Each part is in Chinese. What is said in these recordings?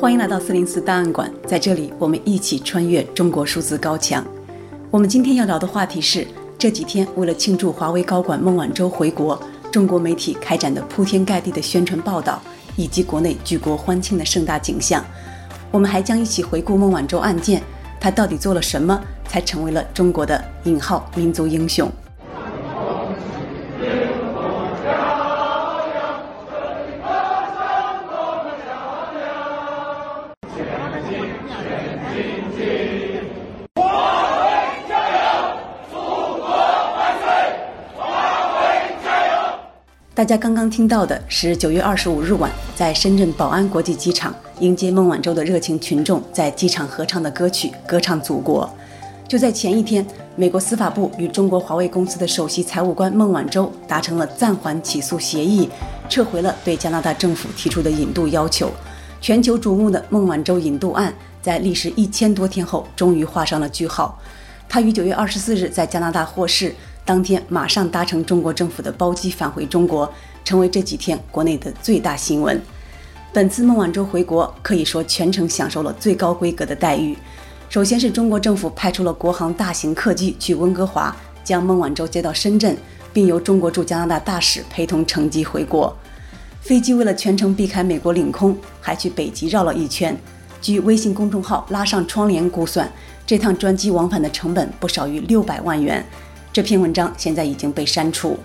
欢迎来到四零四档案馆，在这里我们一起穿越中国数字高墙。我们今天要聊的话题是这几天为了庆祝华为高管孟晚舟回国，中国媒体开展的铺天盖地的宣传报道，以及国内举国欢庆的盛大景象。我们还将一起回顾孟晚舟案件，她到底做了什么，才成为了中国的引号民族英雄？大家刚刚听到的是九月二十五日晚，在深圳宝安国际机场迎接孟晚舟的热情群众在机场合唱的歌曲《歌唱祖国》。就在前一天，美国司法部与中国华为公司的首席财务官孟晚舟达成了暂缓起诉协议，撤回了对加拿大政府提出的引渡要求。全球瞩目的孟晚舟引渡案，在历时一千多天后，终于画上了句号。他于九月二十四日在加拿大获释。当天马上搭乘中国政府的包机返回中国，成为这几天国内的最大新闻。本次孟晚舟回国可以说全程享受了最高规格的待遇。首先是中国政府派出了国航大型客机去温哥华，将孟晚舟接到深圳，并由中国驻加拿大大使陪同乘机回国。飞机为了全程避开美国领空，还去北极绕了一圈。据微信公众号“拉上窗帘”估算，这趟专机往返的成本不少于六百万元。这篇文章现在已经被删除。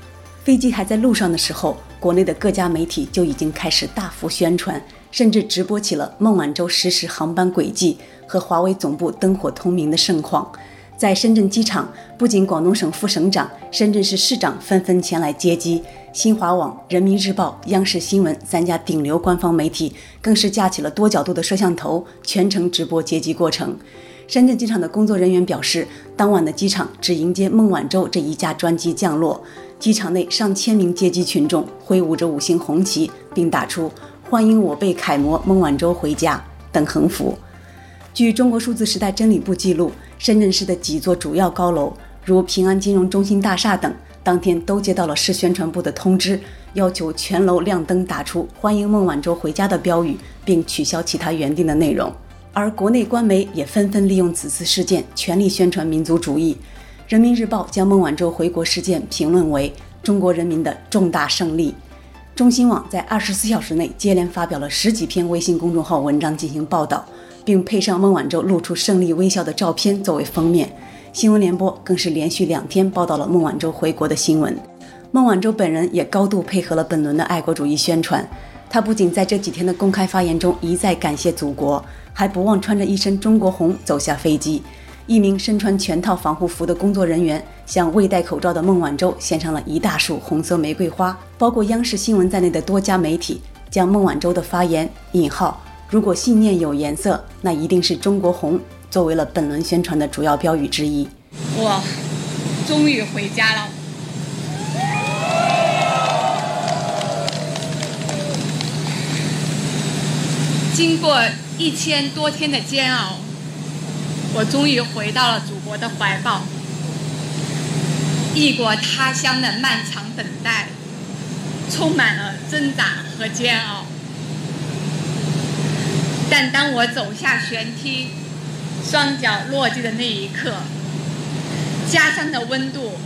飞机还在路上的时候，国内的各家媒体就已经开始大幅宣传，甚至直播起了孟晚舟实时航班轨迹和华为总部灯火通明的盛况。在深圳机场，不仅广东省副省长、深圳市市长纷纷前来接机，新华网、人民日报、央视新闻三家顶流官方媒体更是架起了多角度的摄像头，全程直播接机过程。深圳机场的工作人员表示，当晚的机场只迎接孟晚舟这一架专机降落。机场内上千名接机群众挥舞着五星红旗，并打出“欢迎我辈楷模孟晚舟回家”等横幅。据中国数字时代真理部记录，深圳市的几座主要高楼，如平安金融中心大厦等，当天都接到了市宣传部的通知，要求全楼亮灯打出“欢迎孟晚舟回家”的标语，并取消其他原定的内容。而国内官媒也纷纷利用此次事件，全力宣传民族主义。人民日报将孟晚舟回国事件评论为中国人民的重大胜利。中新网在二十四小时内接连发表了十几篇微信公众号文章进行报道，并配上孟晚舟露出胜利微笑的照片作为封面。新闻联播更是连续两天报道了孟晚舟回国的新闻。孟晚舟本人也高度配合了本轮的爱国主义宣传。他不仅在这几天的公开发言中一再感谢祖国，还不忘穿着一身中国红走下飞机。一名身穿全套防护服的工作人员向未戴口罩的孟晚舟献上了一大束红色玫瑰花。包括央视新闻在内的多家媒体将孟晚舟的发言“引号如果信念有颜色，那一定是中国红”作为了本轮宣传的主要标语之一。我终于回家了。经过一千多天的煎熬，我终于回到了祖国的怀抱。异国他乡的漫长等待，充满了挣扎和煎熬。但当我走下舷梯，双脚落地的那一刻，家乡的温度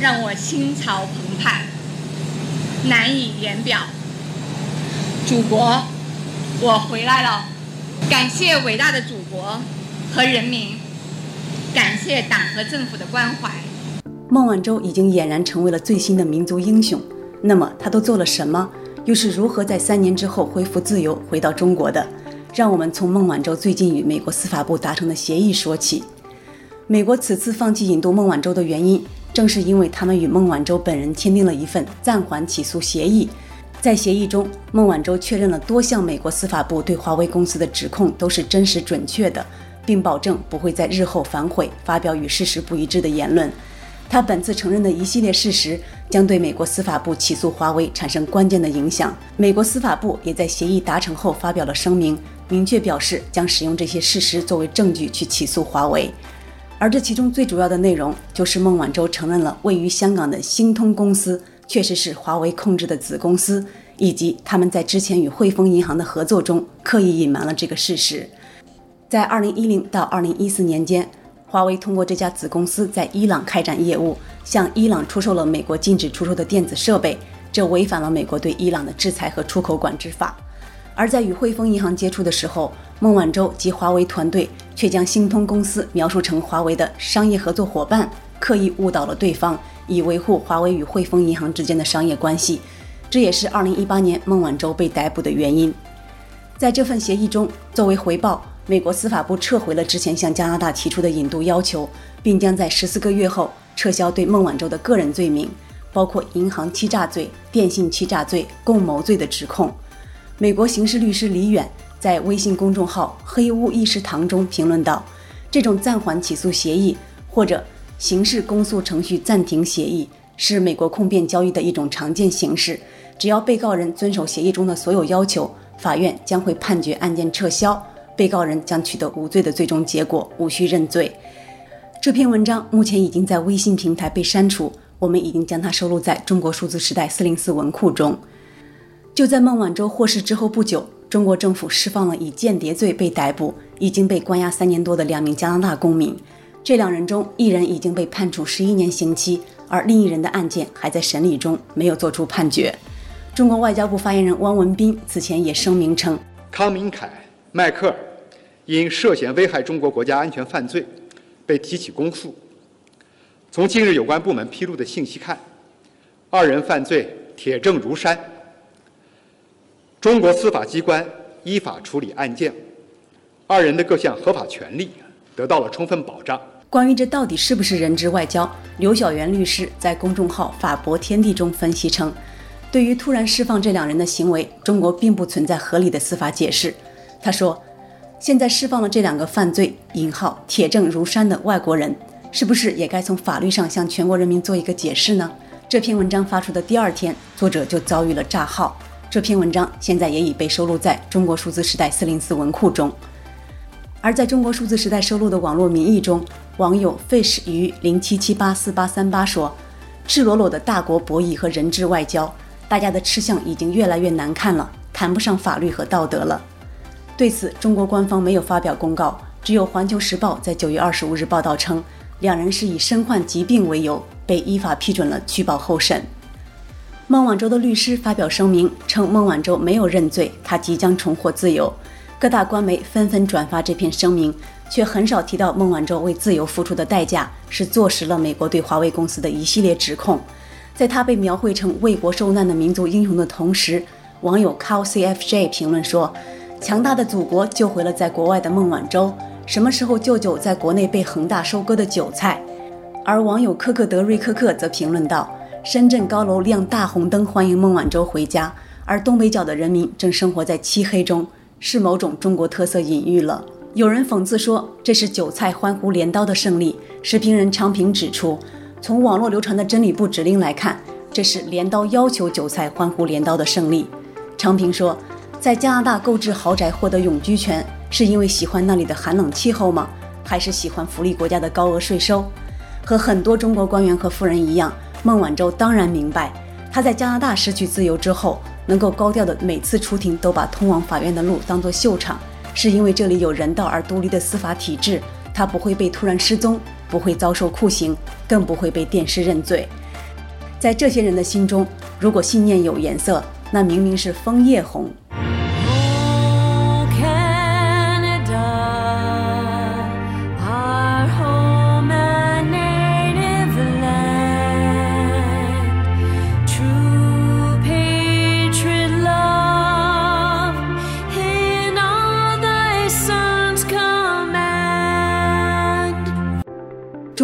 让我心潮澎湃，难以言表。祖国。我回来了，感谢伟大的祖国和人民，感谢党和政府的关怀。孟晚舟已经俨然成为了最新的民族英雄。那么他都做了什么？又是如何在三年之后恢复自由，回到中国的？让我们从孟晚舟最近与美国司法部达成的协议说起。美国此次放弃引渡孟晚舟的原因，正是因为他们与孟晚舟本人签订了一份暂缓起诉协议。在协议中，孟晚舟确认了多项美国司法部对华为公司的指控都是真实准确的，并保证不会在日后反悔发表与事实不一致的言论。他本次承认的一系列事实将对美国司法部起诉华为产生关键的影响。美国司法部也在协议达成后发表了声明，明确表示将使用这些事实作为证据去起诉华为。而这其中最主要的内容就是孟晚舟承认了位于香港的星通公司。确实是华为控制的子公司，以及他们在之前与汇丰银行的合作中刻意隐瞒了这个事实。在二零一零到二零一四年间，华为通过这家子公司在伊朗开展业务，向伊朗出售了美国禁止出售的电子设备，这违反了美国对伊朗的制裁和出口管制法。而在与汇丰银行接触的时候，孟晚舟及华为团队却将星通公司描述成华为的商业合作伙伴，刻意误导了对方，以维护华为与汇丰银行之间的商业关系。这也是2018年孟晚舟被逮捕的原因。在这份协议中，作为回报，美国司法部撤回了之前向加拿大提出的引渡要求，并将在十四个月后撤销对孟晚舟的个人罪名，包括银行欺诈罪、电信欺诈罪、共谋罪的指控。美国刑事律师李远在微信公众号“黑屋议事堂”中评论道：“这种暂缓起诉协议或者刑事公诉程序暂停协议，是美国控辩交易的一种常见形式。”只要被告人遵守协议中的所有要求，法院将会判决案件撤销，被告人将取得无罪的最终结果，无需认罪。这篇文章目前已经在微信平台被删除，我们已经将它收录在中国数字时代四零四文库中。就在孟晚舟获释之后不久，中国政府释放了以间谍罪被逮捕、已经被关押三年多的两名加拿大公民。这两人中，一人已经被判处十一年刑期，而另一人的案件还在审理中，没有作出判决。中国外交部发言人汪文斌此前也声明称，康明凯、迈克尔因涉嫌危害中国国家安全犯罪，被提起公诉。从近日有关部门披露的信息看，二人犯罪铁证如山，中国司法机关依法处理案件，二人的各项合法权利得到了充分保障。关于这到底是不是人质外交，刘晓元律师在公众号“法博天地”中分析称。对于突然释放这两人的行为，中国并不存在合理的司法解释。他说：“现在释放了这两个犯罪‘引号铁证如山’的外国人，是不是也该从法律上向全国人民做一个解释呢？”这篇文章发出的第二天，作者就遭遇了诈号。这篇文章现在也已被收录在中国数字时代四零四文库中。而在中国数字时代收录的网络民意中，网友 fish 于零七七八四八三八说：“赤裸裸的大国博弈和人质外交。”大家的吃相已经越来越难看了，谈不上法律和道德了。对此，中国官方没有发表公告，只有《环球时报》在九月二十五日报道称，两人是以身患疾病为由被依法批准了取保候审。孟晚舟的律师发表声明称，孟晚舟没有认罪，她即将重获自由。各大官媒纷纷转发这篇声明，却很少提到孟晚舟为自由付出的代价是坐实了美国对华为公司的一系列指控。在她被描绘成为国受难的民族英雄的同时，网友 CowCFJ 评论说：“强大的祖国救回了在国外的孟晚舟，什么时候救救在国内被恒大收割的韭菜？”而网友科克德瑞克克则评论道：“深圳高楼亮大红灯欢迎孟晚舟回家，而东北角的人民正生活在漆黑中，是某种中国特色隐喻了。”有人讽刺说：“这是韭菜欢呼镰刀的胜利。”时评人昌平指出。从网络流传的真理部指令来看，这是镰刀要求韭菜欢呼镰刀的胜利。昌平说，在加拿大购置豪宅获得永居权，是因为喜欢那里的寒冷气候吗？还是喜欢福利国家的高额税收？和很多中国官员和富人一样，孟晚舟当然明白，他在加拿大失去自由之后，能够高调的每次出庭都把通往法院的路当作秀场，是因为这里有人道而独立的司法体制，他不会被突然失踪。不会遭受酷刑，更不会被电视认罪。在这些人的心中，如果信念有颜色，那明明是枫叶红。